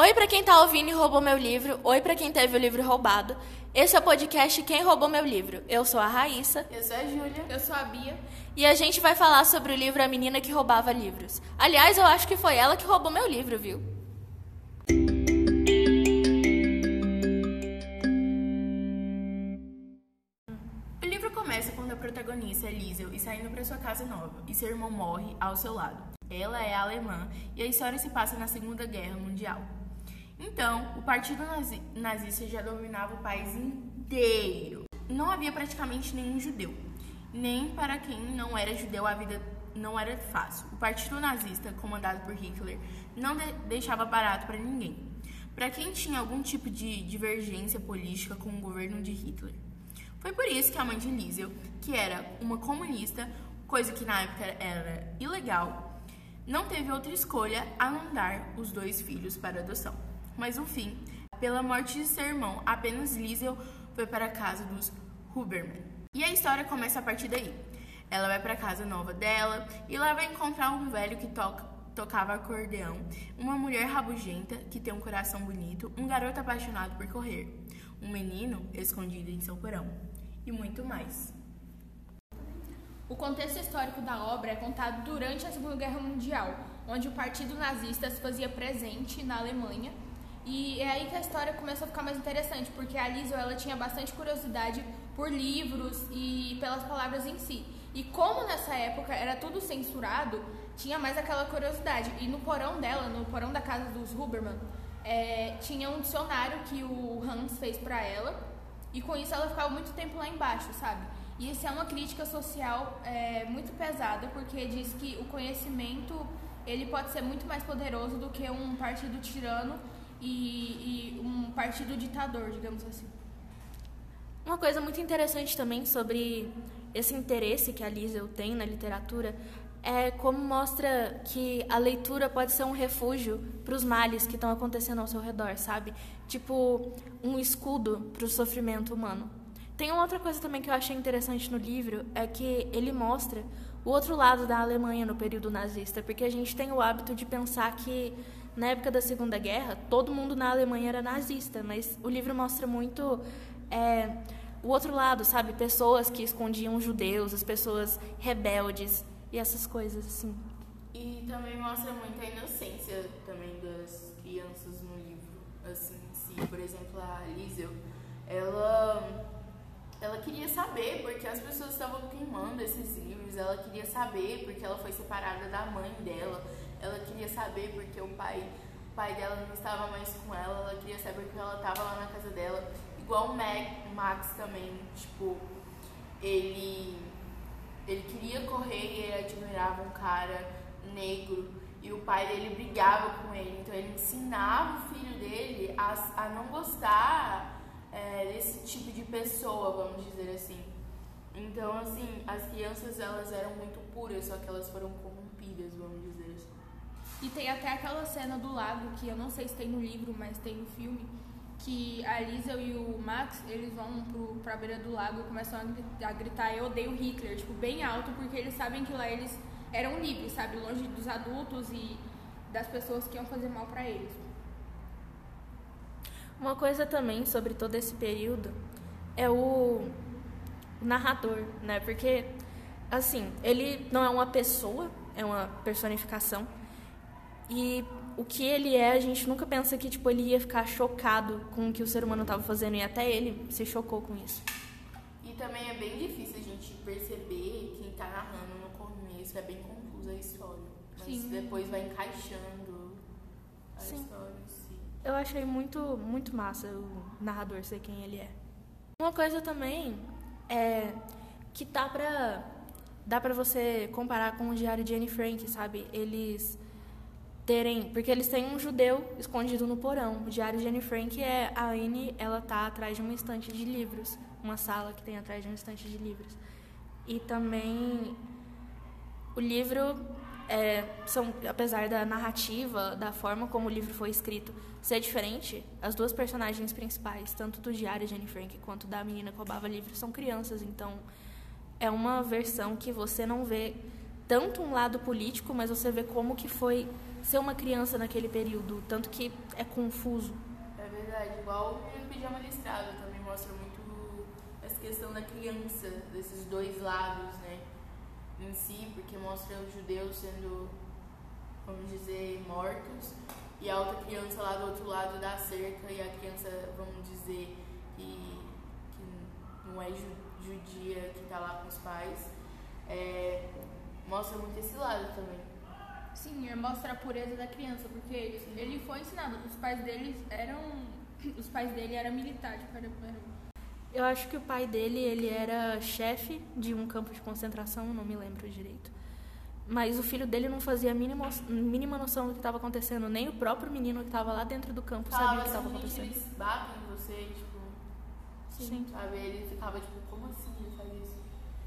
Oi para quem tá ouvindo e roubou meu livro. Oi para quem teve o livro roubado. Esse é o podcast Quem Roubou Meu Livro. Eu sou a Raíssa. Eu sou a Júlia. Eu sou a Bia. E a gente vai falar sobre o livro A Menina que Roubava Livros. Aliás, eu acho que foi ela que roubou meu livro, viu? O livro começa quando a protagonista é Liesel e saindo para sua casa nova, e seu irmão morre ao seu lado. Ela é alemã e a história se passa na Segunda Guerra Mundial. Então, o partido nazi nazista já dominava o país inteiro. Não havia praticamente nenhum judeu. Nem para quem não era judeu a vida não era fácil. O partido nazista, comandado por Hitler, não de deixava barato para ninguém. Para quem tinha algum tipo de divergência política com o governo de Hitler. Foi por isso que a mãe de Liesel, que era uma comunista, coisa que na época era ilegal, não teve outra escolha a não dar os dois filhos para adoção. Mas no fim, pela morte de seu irmão, apenas Liesel foi para a casa dos Huberman. E a história começa a partir daí. Ela vai para a casa nova dela e lá vai encontrar um velho que toca, tocava acordeão, uma mulher rabugenta que tem um coração bonito, um garoto apaixonado por correr, um menino escondido em seu porão e muito mais. O contexto histórico da obra é contado durante a Segunda Guerra Mundial, onde o Partido Nazista se fazia presente na Alemanha e é aí que a história começou a ficar mais interessante, porque a Liesel ela tinha bastante curiosidade por livros e pelas palavras em si. E como nessa época era tudo censurado, tinha mais aquela curiosidade. E no porão dela, no porão da casa dos Huberman, é, tinha um dicionário que o Hans fez para ela. E com isso ela ficava muito tempo lá embaixo, sabe? E isso é uma crítica social é, muito pesada, porque diz que o conhecimento ele pode ser muito mais poderoso do que um partido tirano e, e um partido ditador, digamos assim. Uma coisa muito interessante também sobre esse interesse que a Liesel tem na literatura é como mostra que a leitura pode ser um refúgio para os males que estão acontecendo ao seu redor, sabe? Tipo, um escudo para o sofrimento humano. Tem uma outra coisa também que eu achei interessante no livro, é que ele mostra o outro lado da Alemanha no período nazista, porque a gente tem o hábito de pensar que na época da Segunda Guerra, todo mundo na Alemanha era nazista, mas o livro mostra muito é, o outro lado, sabe? Pessoas que escondiam judeus, as pessoas rebeldes e essas coisas assim. E também mostra muito a inocência também das crianças no livro, assim, se, por exemplo, a Liesel, ela ela queria saber porque as pessoas estavam queimando esses livros, ela queria saber porque ela foi separada da mãe dela, ela queria saber porque o pai, o pai dela não estava mais com ela, ela queria saber porque ela estava lá na casa dela. Igual o Mac, Max também, tipo, ele, ele queria correr e ele admirava um cara negro e o pai dele brigava com ele, então ele ensinava o filho dele a, a não gostar é, desse tipo de pessoa, vamos dizer assim. Então, assim, as crianças elas eram muito puras, só que elas foram corrompidas, vamos dizer assim. E tem até aquela cena do lago, que eu não sei se tem no livro, mas tem no filme, que a Liesel e o Max, eles vão pro, pra beira do lago e começam a gritar eu odeio Hitler, tipo, bem alto, porque eles sabem que lá eles eram livres, sabe? Longe dos adultos e das pessoas que iam fazer mal para eles. Uma coisa também sobre todo esse período é o narrador, né? Porque, assim, ele não é uma pessoa, é uma personificação. E o que ele é, a gente nunca pensa que tipo ele ia ficar chocado com o que o ser humano estava fazendo e até ele se chocou com isso. E também é bem difícil a gente perceber quem está narrando no começo, é bem confusa a história, mas Sim. depois vai encaixando a Sim. história. Eu achei muito muito massa o narrador ser quem ele é. Uma coisa também é que tá para dá para você comparar com o diário de Anne Frank, sabe? Eles terem, porque eles têm um judeu escondido no porão. O diário de Anne Frank é a Anne, ela tá atrás de uma estante de livros, uma sala que tem atrás de uma estante de livros. E também o livro é, são, apesar da narrativa, da forma como o livro foi escrito ser diferente, as duas personagens principais, tanto do diário de Anne Frank quanto da menina que roubava livros, são crianças. Então, é uma versão que você não vê tanto um lado político, mas você vê como que foi ser uma criança naquele período, tanto que é confuso. É verdade, igual o Pijama Listrado também mostra muito essa questão da criança, desses dois lados, né? Em si, porque mostra os judeus sendo, vamos dizer, mortos e a outra criança lá do outro lado da cerca e a criança, vamos dizer, que, que não é judia, que está lá com os pais. É, mostra muito esse lado também. Sim, mostra a pureza da criança, porque ele foi ensinado, os pais deles eram. Os pais dele eram militares. Eu acho que o pai dele, ele era chefe de um campo de concentração, não me lembro direito. Mas o filho dele não fazia a mínima, mínima noção do que estava acontecendo. Nem o próprio menino que estava lá dentro do campo sabia o que estava acontecendo. Eles batem em você, tipo. Sim. Sabe? Ele ficava tipo, como assim ele faz isso?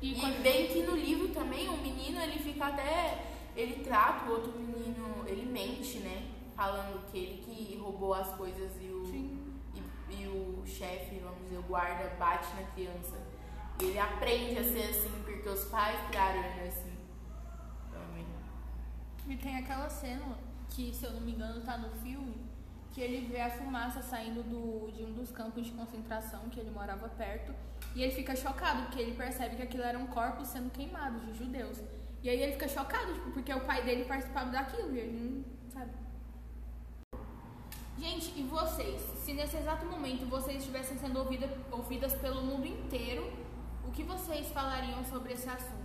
E, e bem que no livro também, o menino ele fica até. Ele trata o outro menino, ele mente, né? Falando que ele que roubou as coisas e o, e, e, o chefe, vamos dizer, o guarda, bate na criança. E ele aprende a ser assim, porque os pais criaram ele assim. Também. E tem aquela cena que, se eu não me engano, tá no filme, que ele vê a fumaça saindo do, de um dos campos de concentração que ele morava perto. E ele fica chocado, porque ele percebe que aquilo eram corpos sendo queimados de judeus. E aí ele fica chocado, tipo, porque o pai dele participava daquilo e ele não sabe. Gente, e vocês? Se nesse exato momento vocês estivessem sendo ouvida, ouvidas pelo mundo inteiro, o que vocês falariam sobre esse assunto?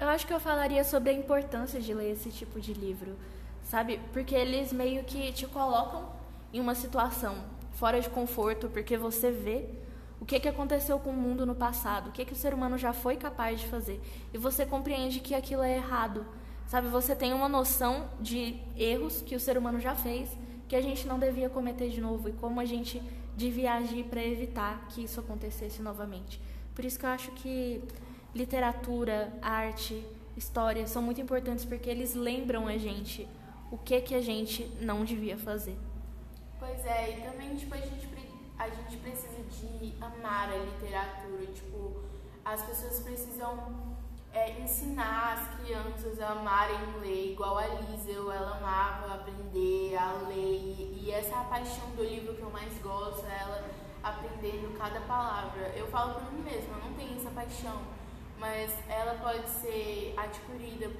Eu acho que eu falaria sobre a importância de ler esse tipo de livro, sabe? Porque eles meio que te colocam em uma situação fora de conforto, porque você vê o que, que aconteceu com o mundo no passado, o que, que o ser humano já foi capaz de fazer. E você compreende que aquilo é errado. Sabe, você tem uma noção de erros que o ser humano já fez, que a gente não devia cometer de novo e como a gente devia agir para evitar que isso acontecesse novamente. Por isso que eu acho que literatura, arte, história são muito importantes porque eles lembram a gente o que que a gente não devia fazer. Pois é, e também tipo, a gente a gente precisa de amar a literatura, tipo, as pessoas precisam é, ensinar as crianças a amarem ler, igual a Liesel, ela amava aprender a ler, e essa é a paixão do livro que eu mais gosto, é ela aprendendo cada palavra. Eu falo por mim mesma, eu não tenho essa paixão, mas ela pode ser adquirida,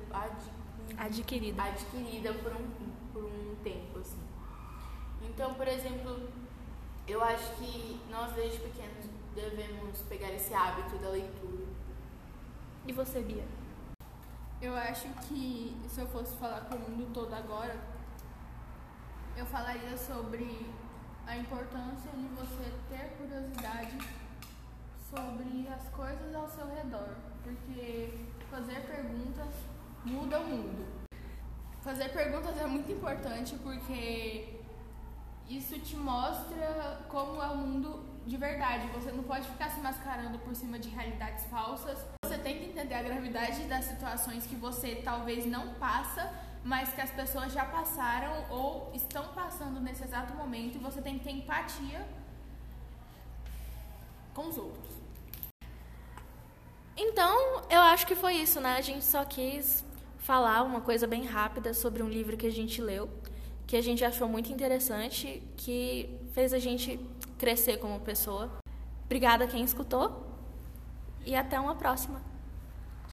adquirida, adquirida por, um, por um tempo, assim. Então, por exemplo, eu acho que nós desde pequenos devemos pegar esse hábito da leitura. E você, Bia? Eu acho que se eu fosse falar com o mundo todo agora, eu falaria sobre a importância de você ter curiosidade sobre as coisas ao seu redor, porque fazer perguntas muda o mundo. Fazer perguntas é muito importante porque isso te mostra como é o mundo de verdade. Você não pode ficar se mascarando por cima de realidades falsas. Você tem que entender a gravidade das situações que você talvez não passa, mas que as pessoas já passaram ou estão passando nesse exato momento e você tem que ter empatia com os outros. Então, eu acho que foi isso, né? A gente só quis falar uma coisa bem rápida sobre um livro que a gente leu que a gente achou muito interessante, que fez a gente crescer como pessoa. Obrigada a quem escutou e até uma próxima.